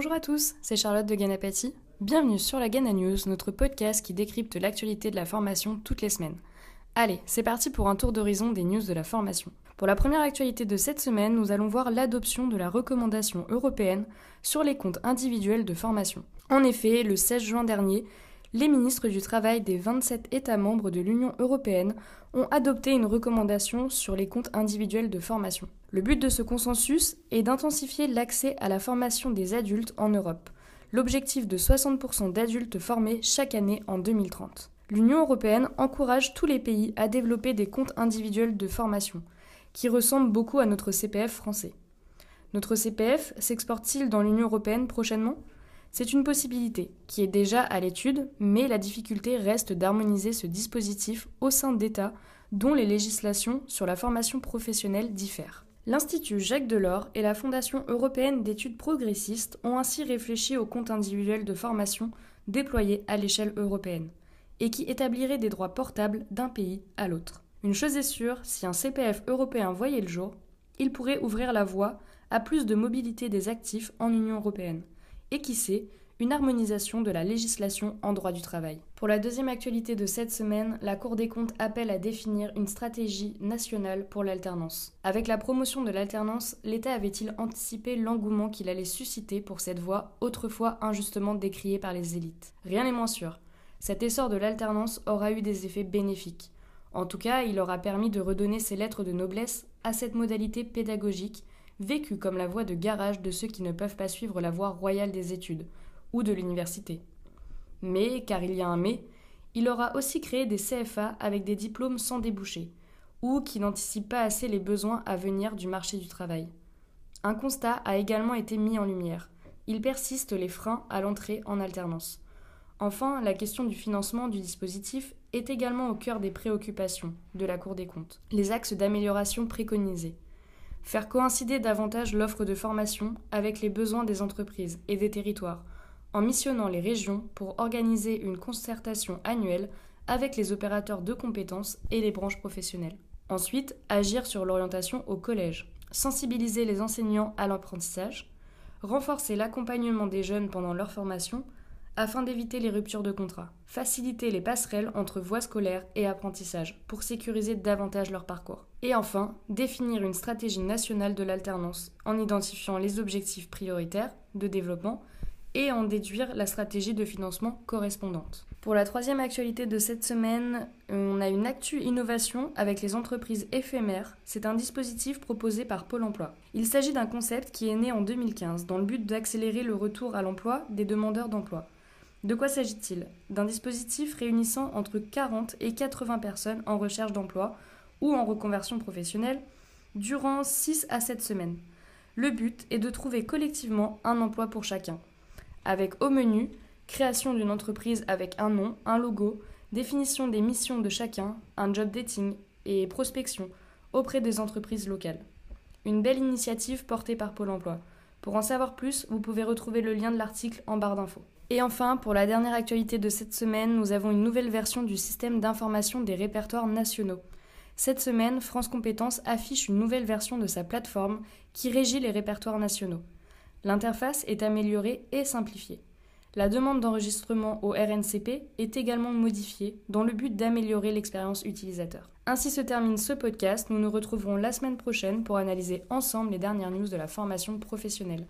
Bonjour à tous, c'est Charlotte de Ganapati. Bienvenue sur la Gana News, notre podcast qui décrypte l'actualité de la formation toutes les semaines. Allez, c'est parti pour un tour d'horizon des news de la formation. Pour la première actualité de cette semaine, nous allons voir l'adoption de la recommandation européenne sur les comptes individuels de formation. En effet, le 16 juin dernier, les ministres du Travail des 27 États membres de l'Union européenne ont adopté une recommandation sur les comptes individuels de formation. Le but de ce consensus est d'intensifier l'accès à la formation des adultes en Europe, l'objectif de 60% d'adultes formés chaque année en 2030. L'Union européenne encourage tous les pays à développer des comptes individuels de formation, qui ressemblent beaucoup à notre CPF français. Notre CPF s'exporte-t-il dans l'Union européenne prochainement? C'est une possibilité qui est déjà à l'étude, mais la difficulté reste d'harmoniser ce dispositif au sein d'États dont les législations sur la formation professionnelle diffèrent. L'Institut Jacques Delors et la Fondation européenne d'études progressistes ont ainsi réfléchi au compte individuel de formation déployé à l'échelle européenne et qui établirait des droits portables d'un pays à l'autre. Une chose est sûre, si un CPF européen voyait le jour, il pourrait ouvrir la voie à plus de mobilité des actifs en Union européenne et qui sait, une harmonisation de la législation en droit du travail. Pour la deuxième actualité de cette semaine, la Cour des comptes appelle à définir une stratégie nationale pour l'alternance. Avec la promotion de l'alternance, l'État avait-il anticipé l'engouement qu'il allait susciter pour cette voie autrefois injustement décriée par les élites? Rien n'est moins sûr. Cet essor de l'alternance aura eu des effets bénéfiques. En tout cas, il aura permis de redonner ses lettres de noblesse à cette modalité pédagogique vécu comme la voie de garage de ceux qui ne peuvent pas suivre la voie royale des études, ou de l'université. Mais, car il y a un mais, il aura aussi créé des CFA avec des diplômes sans débouché, ou qui n'anticipent pas assez les besoins à venir du marché du travail. Un constat a également été mis en lumière. Il persiste les freins à l'entrée en alternance. Enfin, la question du financement du dispositif est également au cœur des préoccupations de la Cour des comptes. Les axes d'amélioration préconisés faire coïncider davantage l'offre de formation avec les besoins des entreprises et des territoires, en missionnant les régions pour organiser une concertation annuelle avec les opérateurs de compétences et les branches professionnelles. Ensuite, agir sur l'orientation au collège, sensibiliser les enseignants à l'apprentissage, renforcer l'accompagnement des jeunes pendant leur formation afin d'éviter les ruptures de contrat, faciliter les passerelles entre voies scolaires et apprentissage pour sécuriser davantage leur parcours. Et enfin, définir une stratégie nationale de l'alternance en identifiant les objectifs prioritaires de développement et en déduire la stratégie de financement correspondante. Pour la troisième actualité de cette semaine, on a une actu innovation avec les entreprises éphémères. C'est un dispositif proposé par Pôle Emploi. Il s'agit d'un concept qui est né en 2015 dans le but d'accélérer le retour à l'emploi des demandeurs d'emploi. De quoi s'agit-il? D'un dispositif réunissant entre 40 et 80 personnes en recherche d'emploi ou en reconversion professionnelle durant 6 à 7 semaines. Le but est de trouver collectivement un emploi pour chacun, avec au menu création d'une entreprise avec un nom, un logo, définition des missions de chacun, un job dating et prospection auprès des entreprises locales. Une belle initiative portée par Pôle Emploi. Pour en savoir plus, vous pouvez retrouver le lien de l'article en barre d'infos. Et enfin, pour la dernière actualité de cette semaine, nous avons une nouvelle version du système d'information des répertoires nationaux. Cette semaine, France Compétences affiche une nouvelle version de sa plateforme qui régit les répertoires nationaux. L'interface est améliorée et simplifiée. La demande d'enregistrement au RNCP est également modifiée dans le but d'améliorer l'expérience utilisateur. Ainsi se termine ce podcast. Nous nous retrouverons la semaine prochaine pour analyser ensemble les dernières news de la formation professionnelle.